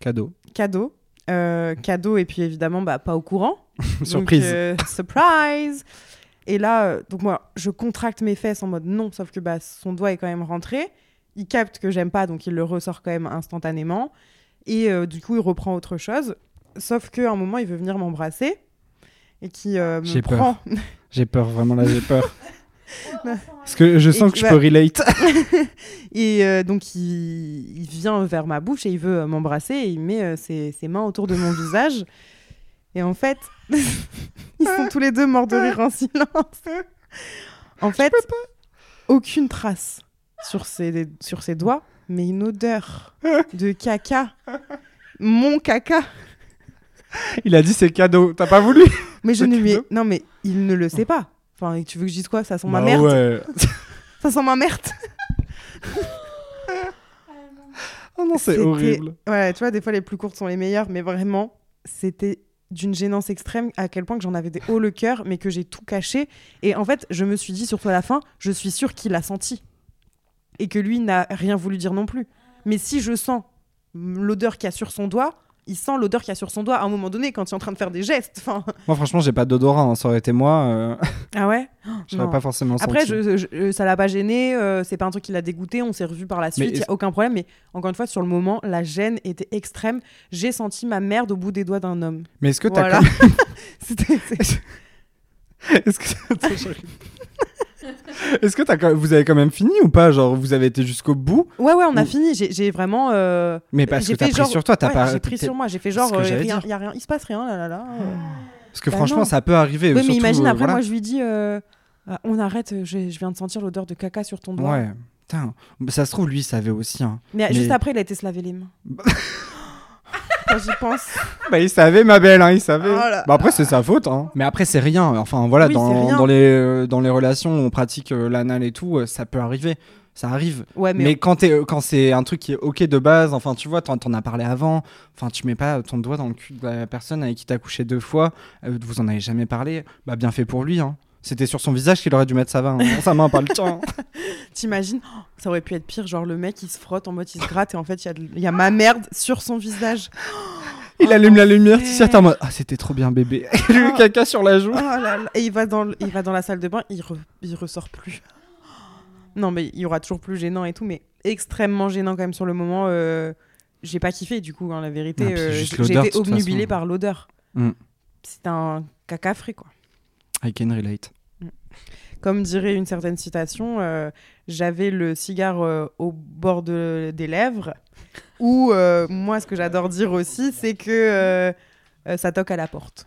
Cadeau. cadeau, Euh, cadeau et puis évidemment bah pas au courant. Donc, Surprise. euh, surprise. Et là, euh, donc moi, je contracte mes fesses en mode non, sauf que bah, son doigt est quand même rentré. Il capte que j'aime pas, donc il le ressort quand même instantanément. Et du coup, il reprend autre chose. Sauf qu'à un moment, il veut venir m'embrasser. Et qui me J'ai peur. prend. J'ai peur, vraiment là, j'ai peur. Parce que je sens Et que je bah- peux relate. et euh, donc, il, il vient vers ma bouche et il veut euh, m'embrasser. Et il met euh, ses, ses mains autour de mon visage. Et en fait, ils sont tous les deux morts de rire en silence. En fait, aucune trace sur ses, sur ses doigts, mais une odeur de caca. Mon caca. Il a dit c'est cadeau. T'as pas voulu? Mais je ne lui ai... Non, mais il ne le sait pas. Enfin, tu veux que je dise quoi? Ça sent ma Bah merde ouais. Ça sent ma merde Oh non, c'est horrible. Ouais, tu vois, des fois, les plus courtes sont les meilleures, mais vraiment, c'était d'une gênance extrême à quel point que j'en avais des hauts le cœur, mais que j'ai tout caché. Et en fait, je me suis dit, surtout à la fin, je suis sûre qu'il l'a senti. Et que lui n'a rien voulu dire non plus. Mais si je sens l'odeur qu'il y a sur son doigt, il sent l'odeur qu'il y a sur son doigt à un moment donné quand il est en train de faire des gestes. Enfin, Moi, franchement, j'ai pas d'odorat. hein. Ça aurait été moi, euh, ah ouais? Je pas forcément Après, je, je- ça l'a pas gêné, euh, c'est pas un truc qui l'a dégoûté, on s'est revu par la suite, il y est-ce- a aucun problème. Mais encore une fois, sur le moment, la gêne était extrême. J'ai senti ma merde au bout des doigts d'un homme. Mais est-ce que t'as Voilà. C'était- Est-ce que. Est-ce que quand- vous avez quand même fini ou pas Genre, vous avez été jusqu'au bout Ouais, ouais, on a Ou- fini. J'ai vraiment. euh, Mais parce que t'as pris genre- sur toi, t'as ouais, pas. J'ai pris sur moi, j'ai fait genre, euh, rien, y a rien, il se passe rien, là, là, là. euh. Parce que Bah franchement, non. ça peut arriver. Oui, mais imagine euh, après, voilà. moi, je lui dis, on arrête, je, je viens de sentir l'odeur de caca sur ton doigt. Ouais. Putain, ça se trouve, lui, il savait aussi. Hein. Mais, Mais- juste après, il a été se laver les mains. Quand j'y pense. Bah, il savait, ma belle, hein, il savait. Oh là Bah, après, c'est sa faute. Hein. Mais après, c'est rien. Enfin, voilà, Oui, dans, les, euh, dans les relations où on pratique euh, l'anal et tout, euh, ça peut arriver. Ça arrive. Ouais, mais, Mais, quand, t'es- euh, quand c'est un truc qui est ok de base, enfin, tu vois, t'en, t'en as parlé avant. Enfin, tu mets pas ton doigt dans le cul de la personne avec qui t'as couché deux fois. vous en avez jamais parlé. Bah, bien fait pour lui. Hein. C'était sur son visage qu'il aurait dû mettre sa main. hein. sa main, pas le tien. t'imagines, oh, ça aurait pu être pire, genre le mec, il se frotte en mode, il se gratte et en fait, il y, a de- il y a ma merde sur son visage. Il Oh, allume la lumière, tu sais, en mode Ah, c'était trop bien, bébé. Il a eu Oh. caca sur la joue. Oh là là. Et il va dans, le- il va dans la salle de bain, il, re- il ressort plus. Non, mais il y aura toujours plus gênant et tout, mais extrêmement gênant quand même sur le moment. euh, j'ai pas kiffé du coup, hein, la vérité. Ah, euh, j'ai été obnubilée par l'odeur. Mm. C'est un caca frais, quoi. I can relate. Comme dirait une certaine citation, euh, j'avais le cigare euh, au bord de- des lèvres. Ou euh, moi, ce que j'adore dire aussi, c'est que ça toque à la porte.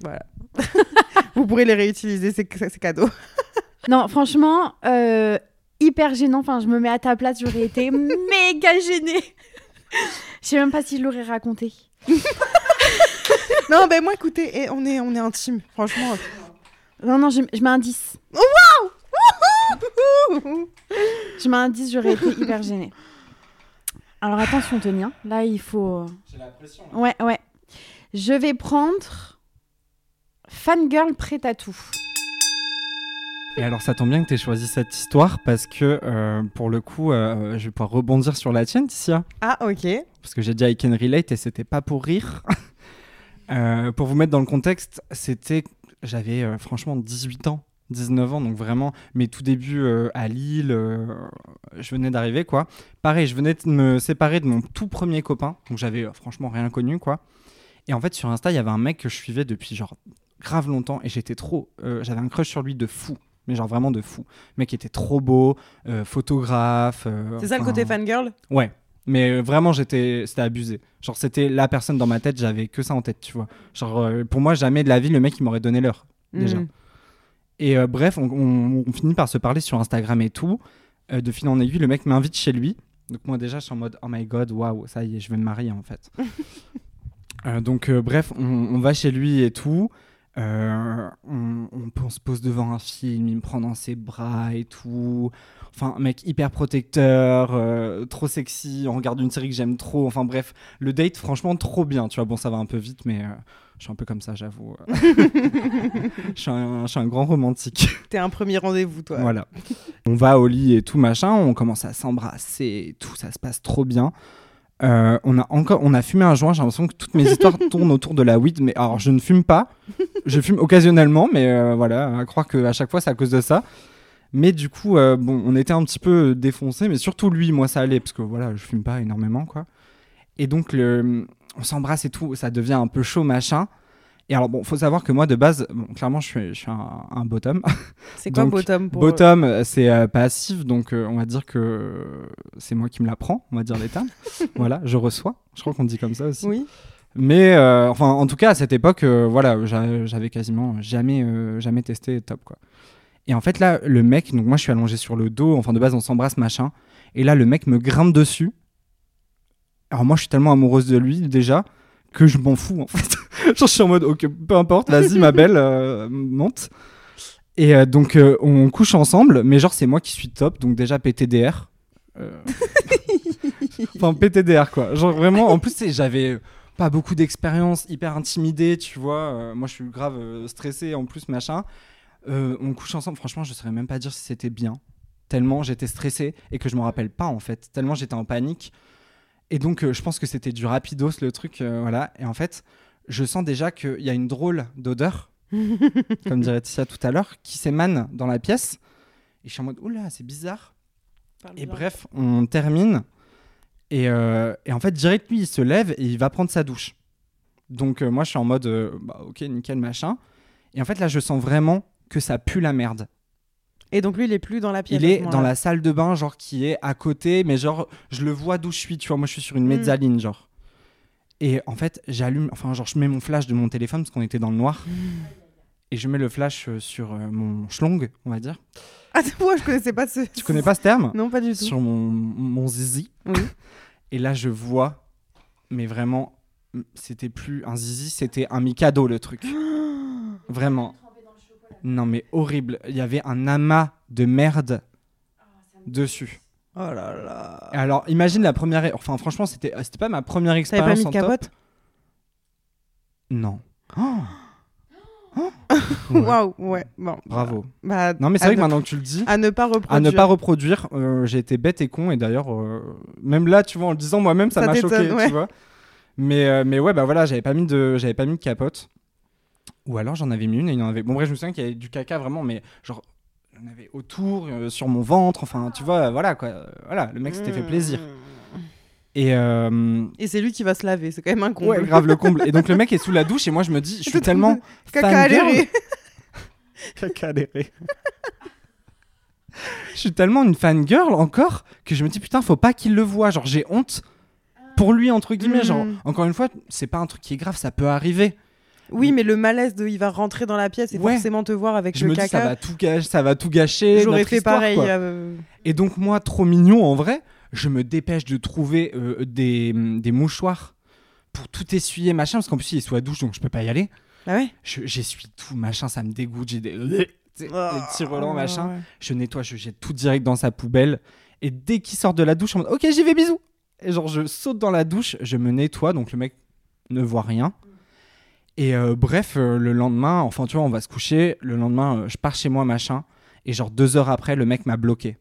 Voilà. Vous pourrez les réutiliser, ces, ces cadeaux. Non, franchement, euh, hyper gênant. Enfin, je me mets à ta place, j'aurais été méga gênée. Je sais même pas si je l'aurais raconté. Non, ben moi, écoutez, eh, on est, on est intime, franchement. Non, non, je, je mets un 10. Je mets un 10, j'aurais été hyper gênée. Alors attention, Tony. hein. Là, il faut. J'ai l'impression. Ouais, ouais. Je vais prendre Fangirl prête à tout. Et alors, ça tombe bien que tu aies choisi cette histoire parce que euh, pour le coup, euh, je vais pouvoir rebondir sur la tienne, Tissia. Ah, ok. Parce que j'ai dit I can relate et c'était pas pour rire. Euh, pour vous mettre dans le contexte, c'était. J'avais euh, franchement 18 ans, 19 ans, donc vraiment mes tout débuts euh, à Lille. euh, je venais d'arriver, quoi. Pareil, je venais de me séparer de mon tout premier copain, donc j'avais franchement rien connu, quoi. Et en fait, sur Insta, il y avait un mec que je suivais depuis genre grave longtemps et j'étais trop. j'avais un crush sur lui de fou. Mais genre vraiment de fou. Le mec était trop beau, euh, photographe. euh, C'est ça le côté fangirl? Ouais. Mais euh, vraiment, j'étais, c'était abusé. Genre, c'était la personne dans ma tête, j'avais que ça en tête, tu vois. Genre, euh, pour moi, jamais de la vie, le mec, il m'aurait donné l'heure, déjà. Mm. Et euh, bref, on, on- on finit par se parler sur Instagram et tout. Euh, de fil en aiguille, le mec m'invite chez lui. Donc, moi, déjà, je suis en mode, oh my god, waouh, ça y est, je vais me marier, en fait. Donc, bref, on, on va chez lui et tout. Euh, on, se pose devant un film, il me prend dans ses bras et tout. Enfin, un mec hyper protecteur, euh, trop sexy. On regarde une série que j'aime trop. Enfin, bref, le date, franchement, trop bien. Tu vois, bon, ça va un peu vite, mais euh, je suis un peu comme ça, j'avoue. je, suis un, je suis un grand romantique. T'es un premier rendez-vous, toi. Voilà. On va au lit et tout, machin. On commence à s'embrasser et tout. Ça se passe trop bien. Euh, on a encore, on a fumé un joint. J'ai l'impression que toutes mes histoires tournent autour de la weed. Mais alors, je ne fume pas. Je fume occasionnellement, mais euh, voilà, à croire que à chaque fois c'est à cause de ça. Mais du coup, euh, bon, on était un petit peu défoncé, mais surtout lui, moi ça allait parce que voilà, je fume pas énormément quoi. Et donc le, on s'embrasse et tout, ça devient un peu chaud machin. Et alors bon, faut savoir que moi de base, bon, clairement, je suis, je suis un, un bottom. C'est quoi Donc, bottom pour... Bottom, euh, c'est euh, passif, donc euh, on va dire que c'est moi qui me la prends, on va dire les termes. voilà, je reçois. Je crois qu'on dit comme ça aussi. Oui. Mais euh, enfin, en tout cas, à cette époque, euh, voilà, j'a- j'avais quasiment jamais, euh, jamais testé top quoi. Et en fait là, le mec, donc moi je suis allongé sur le dos, enfin de base on s'embrasse machin, et là le mec me grimpe dessus. Alors moi je suis tellement amoureuse de lui déjà que je m'en fous en fait. Genre je suis en mode ok peu importe, vas-y ma belle, euh, monte. Et euh, donc euh, on couche ensemble, mais genre c'est moi qui suis top, donc déjà PTDR. Enfin PTDR quoi. Genre vraiment, en plus j'avais pas beaucoup d'expérience, hyper intimidé, tu vois. Moi je suis grave stressé en plus machin. On couche ensemble, franchement je saurais même pas dire si c'était bien. Tellement j'étais stressé et que je me rappelle pas en fait. Tellement j'étais en panique. Et donc, euh, je pense que c'était du rapidos, le truc, euh, voilà. Et en fait, je sens déjà qu'il y a une drôle d'odeur, comme dirait Tissia tout à l'heure, qui s'émane dans la pièce. Et je suis en mode, oula, c'est bizarre. Et bref, on termine. Et, euh, et en fait, direct, lui, il se lève et il va prendre sa douche. Donc, euh, moi, je suis en mode, euh, bah, ok, nickel, machin. Et en fait, là, je sens vraiment que ça pue la merde. Et donc lui, il est plus dans la pièce. Il est dans la salle de bain, genre, qui est à côté, mais genre, je le vois d'où je suis, tu vois. Moi, je suis sur une Mm. mezzaline, genre. Et en fait, j'allume, enfin, genre, je mets mon flash de mon téléphone parce qu'on était dans le noir. Et je mets le flash euh, sur euh, mon schlong, on va dire. Ah, moi, je connaissais pas ce. Tu connais pas ce terme? Non, pas du tout. Sur mon, mon zizi. Oui. Et là, je vois, mais vraiment, c'était plus un zizi, c'était un mikado, le truc. Vraiment. Non, mais horrible. Il y avait un amas de merde dessus. Oh là là. Alors, imagine la première. Enfin, franchement, c'était c'était pas ma première T'avais pas expérience mis de en top. capote? Non. Oh. Ouais, Waouh, ouais. Bon. Bravo. Bah, Non, mais c'est à vrai que ne- maintenant que tu le dis, À ne pas reproduire. à ne pas reproduire, euh, j'ai été bête et con. Et d'ailleurs, euh, même là, tu vois, en le disant moi-même, ça Ça m'a choqué, t'étonne, ouais. tu vois. Mais, euh, mais ouais, bah voilà, j'avais pas mis de, j'avais pas mis de capote. Ou alors j'en avais mis une et il y en avait. Bon, bref, je me souviens qu'il y avait du caca vraiment, mais genre, il y en avait autour, euh, sur mon ventre. Enfin, tu vois, voilà quoi. Euh, Voilà, le mec s'était fait plaisir. Et euh, Et c'est lui qui va se laver, c'est quand même un comble. ouais, grave le comble. Et donc le mec est sous la douche et moi je me dis, je suis tellement Caca fangirl. alléré. Caca adhéré. je suis tellement une fangirl encore que je me dis putain, faut pas qu'il le voit. Genre, j'ai honte pour lui, entre guillemets. Genre, encore une fois, c'est pas un truc qui est grave, ça peut arriver. Oui, mais le malaise de il va rentrer dans la pièce et Ouais. forcément te voir avec Je le me dis, ça caca. va tout, gâcher, ça va tout gâcher. J'aurais fait histoire, pareil. euh, Et donc, moi, trop mignon en vrai, je me dépêche de trouver euh, des, des mouchoirs pour tout essuyer, machin, parce qu'en plus, il est sous la douche, donc je peux pas y aller. Bah ouais? Je- J'essuie tout, machin, ça me dégoûte. J'ai des. sais, des petits relents, machin. Ouais. Je nettoie, je jette tout direct dans sa poubelle. Et dès qu'il sort de la douche, en mode Ok, j'y vais, bisous. Et genre, je saute dans la douche, je me nettoie, donc le mec ne voit rien. Et euh, bref, euh, le lendemain, enfin, tu vois, on va se coucher. Le lendemain, euh, je pars chez moi, machin. Et genre, deux heures après, le mec m'a bloqué.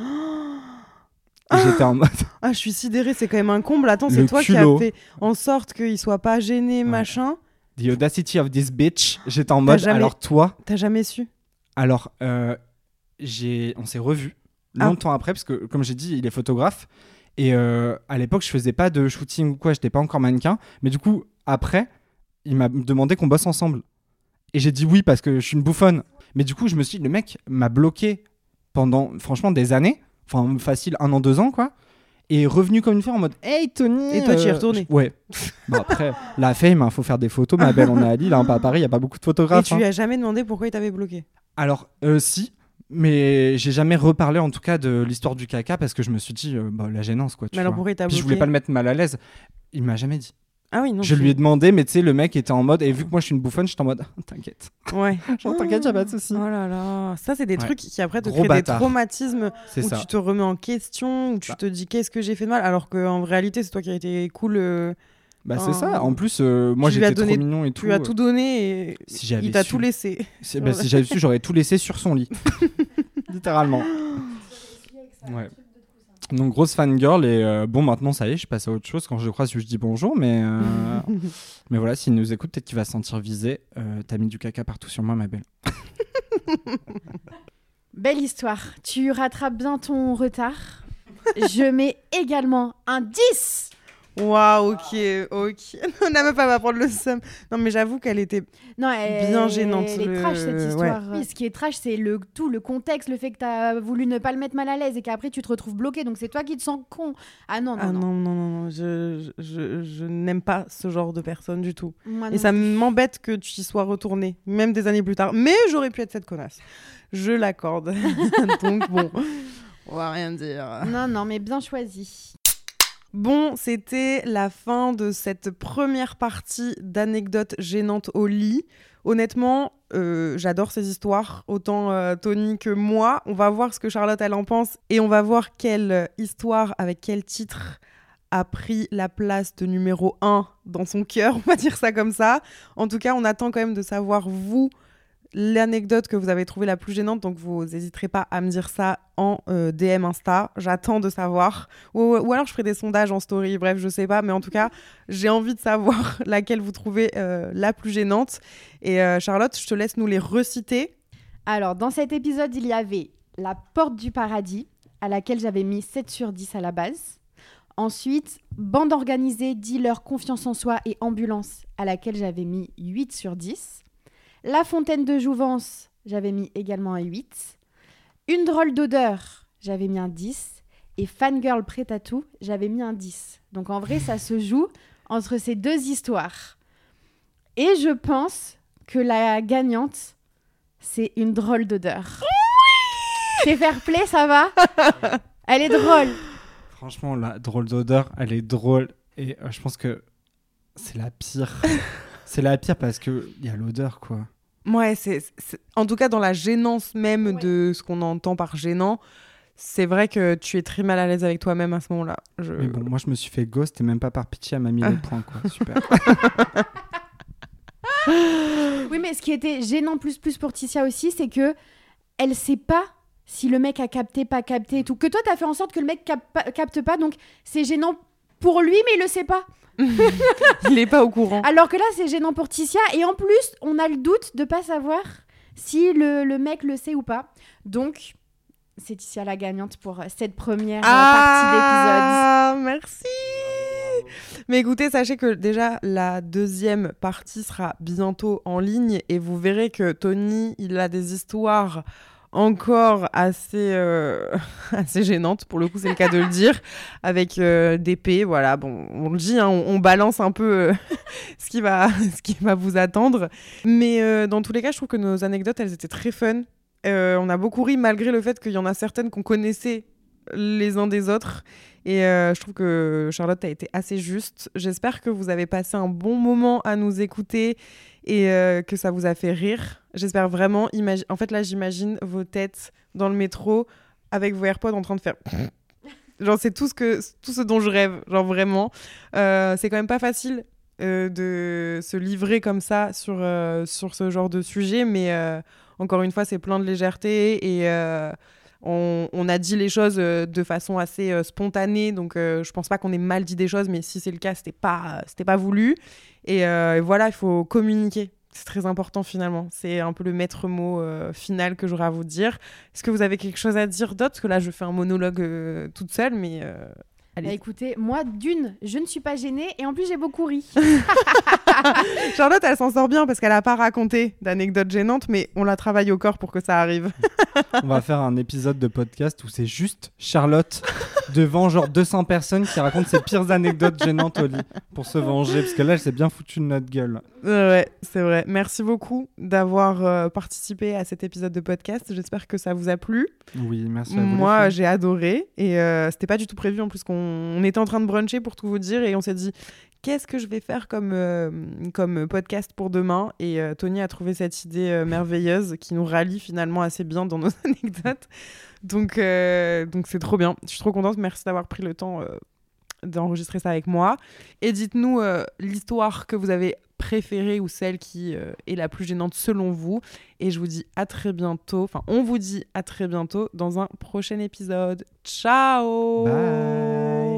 Et j'étais en mode. Ah, je suis sidérée, c'est quand même un comble. Attends, c'est Le toi culot. qui as fait en sorte qu'il soit pas gêné, machin. The audacity of this bitch. J'étais en mode. jamais- Alors, toi. T'as jamais su? Alors, euh, j'ai, on s'est revus Ah. longtemps après, parce que comme j'ai dit, il est photographe. Et euh, à l'époque, je faisais pas de shooting ou quoi, j'étais pas encore mannequin. Mais du coup, après, il m'a demandé qu'on bosse ensemble. Et j'ai dit oui parce que je suis une bouffonne. Mais du coup, je me suis dit, le mec m'a bloqué pendant, franchement, des années. Enfin, facile, un an, deux ans, quoi. Et revenu comme une fois en mode Hey Tony Et toi, tu y es euh, retourné je- Ouais. Bon, après, la fame, il faut faire des photos, ma belle. On est à Lille, hein, pas à Paris, il n'y a pas beaucoup de Et photographes. tu hein. lui as jamais demandé pourquoi il t'avait bloqué? Alors, euh, si, mais j'ai jamais reparlé en tout cas de l'histoire du caca parce que je me suis dit, euh, bah, la gênance quoi. Tu Mais alors vois. pourquoi il t'a Puis je voulais pas le mettre mal à l'aise. Il m'a jamais dit. Ah oui, non. je lui ai demandé, mais tu sais, le mec était en mode, et vu que moi je suis une bouffonne, j'étais en mode, t'inquiète. Ouais. Genre, t'inquiète, a pas de souci. Oh là là. Ça, c'est des Ouais. trucs qui après te Gros créent bâtard. des traumatismes où ça. tu te remets en question, où tu Bah. te dis qu'est-ce que j'ai fait de mal, alors qu'en réalité, c'est toi qui as été cool. euh, Bah, c'est ça. En plus, euh, moi j'étais trop donné- mignon et tout. Tu lui as tout donné et Si il t'a tout laissé. Si, bah, si j'avais su, j'aurais tout laissé sur son lit. Littéralement. Ouais. Donc grosse fangirl et euh, bon maintenant ça y est je passe à autre chose quand je croise je dis bonjour mais euh, mais voilà s'il nous écoute peut-être qu'il va se sentir visé Euh, t'as mis du caca partout sur moi ma belle Belle histoire. Tu rattrapes bien ton retard. Je mets également un 10. Waouh, ok, ok. On n'a même pas à prendre le seum. Non, mais j'avoue qu'elle était. Non, elle, Bien gênante, Elle est le- trash cette ouais. histoire. Oui, ce qui est trash, c'est le tout le contexte, le fait que tu as voulu ne pas le mettre mal à l'aise et qu'après tu te retrouves bloqué. Donc c'est toi qui te sens con. Ah non, non, Ah non. non, non, non, non. Je, je, je- je n'aime pas ce genre de personne du tout. Moi Et non ça m'embête que tu y sois retourné, même des années plus tard. Mais j'aurais pu être cette connasse. Je l'accorde. Donc bon, on va rien dire. Non, non, mais bien choisi. Bon, c'était la fin de cette première partie d'anecdotes gênantes au lit. Honnêtement, euh, j'adore ces histoires, autant euh, Tony que moi. On va voir ce que Charlotte elle en pense et on va voir quelle histoire avec quel titre a pris la place de numéro 1 dans son cœur, on va dire ça comme ça. En tout cas, on attend quand même de savoir vous l'anecdote que vous avez trouvée la plus gênante. Donc, vous n'hésiterez pas à me dire ça en euh, DM Insta. J'attends de savoir. Ou, alors, je ferai des sondages en story. Bref, je sais pas. Mais en tout cas, j'ai envie de savoir laquelle vous trouvez euh, la plus gênante. Et euh, Charlotte, je te laisse nous les reciter. Alors, dans cet épisode, il y avait La Porte du Paradis, à laquelle j'avais mis 7 sur 10 à la base. Ensuite, Bande organisée, dealer, confiance en soi et ambulance, à laquelle j'avais mis 8 sur 10. La Fontaine de Jouvence, j'avais mis également un 8. Une drôle d'odeur, j'avais mis un 10. Et Fangirl prêt à tout, j'avais mis un 10. Donc en vrai, ça se joue entre ces deux histoires. Et je pense que la gagnante, c'est une drôle d'odeur. C'est fair play, ça va? Elle est drôle. Franchement, la drôle d'odeur, elle est drôle. Et euh, je pense que c'est la pire. c'est la pire parce qu'il y a l'odeur, quoi. Ouais, c'est, en tout cas dans la gênance même Ouais. de ce qu'on entend par gênant, c'est vrai que tu es très mal à l'aise avec toi-même à ce moment-là. Je... Mais bon, moi, je me suis fait ghost et même pas par pitié, elle m'a mis les points, quoi. Super. Oui, mais ce qui était gênant plus plus pour Ticia aussi, c'est que elle sait pas si le mec a capté, pas capté et tout. Que toi, t'as fait en sorte que le mec cap- capte pas, donc c'est gênant pour lui, mais il le sait pas. Il est pas au courant. Alors que là, c'est gênant pour Ticia, et en plus, on a le doute de pas savoir si le, le mec le sait ou pas. Donc, c'est Ticia la gagnante pour cette première Ah, merci. Mais écoutez, sachez que déjà la deuxième partie sera bientôt en ligne et vous verrez que Tony, il a des histoires encore assez euh, assez gênantes pour le coup c'est le cas de le dire avec euh, des voilà bon on le dit hein, on, balance un peu euh, ce qui va ce qui va vous attendre mais euh, dans tous les cas je trouve que nos anecdotes elles étaient très fun on a beaucoup ri malgré le fait qu'il y en a certaines qu'on connaissait les uns des autres. Et euh, je trouve que Charlotte a été assez juste. J'espère que vous avez passé un bon moment à nous écouter et euh, que ça vous a fait rire. J'espère vraiment. En fait, là, j'imagine vos têtes dans le métro avec vos AirPods en train de faire. Genre, c'est tout ce, que, tout ce dont je rêve. Genre, vraiment. Euh, c'est quand même pas facile de se livrer comme ça sur, sur ce genre de sujet. Mais encore une fois, c'est plein de légèreté et. On, on a dit les choses euh, de façon assez euh, spontanée, donc euh, je pense pas qu'on ait mal dit des choses, mais si c'est le cas, c'était pas, c'était pas voulu. Et, et voilà, il faut communiquer. C'est très important finalement. C'est un peu le maître mot euh, final que j'aurais à vous dire. Est-ce que vous avez quelque chose à dire d'autre? Parce que là, je fais un monologue euh, toute seule, mais euh, allez. Bah, écoutez, moi, d'une, je ne suis pas gênée, et en plus, j'ai beaucoup ri. Charlotte, elle s'en sort bien parce qu'elle a pas raconté d'anecdotes gênantes, mais on la travaille au corps pour que ça arrive. On va faire un épisode de podcast où c'est juste Charlotte devant genre 200 personnes qui racontent ses pires anecdotes gênantes au lit pour se venger. Parce que là, elle s'est bien foutue de notre gueule. Euh, ouais, c'est vrai. Merci beaucoup d'avoir euh, participé à cet épisode de podcast. J'espère que ça vous a plu. Oui, merci à vous. Moi, j'ai adoré et euh, c'était pas du tout prévu en plus qu'on on était en train de bruncher pour tout vous dire et on s'est dit qu'est-ce que je vais faire comme, euh, comme podcast pour demain et euh, Tony a trouvé cette idée euh, merveilleuse qui nous rallie finalement assez bien dans nos anecdotes. Donc donc c'est trop bien. Je suis trop contente. Merci d'avoir pris le temps d'enregistrer ça avec moi. Et dites-nous l'histoire que vous avez préférée ou celle qui est la plus gênante selon vous. Et je vous dis à très bientôt. Enfin, on vous dit à très bientôt dans un prochain épisode. Ciao Bye.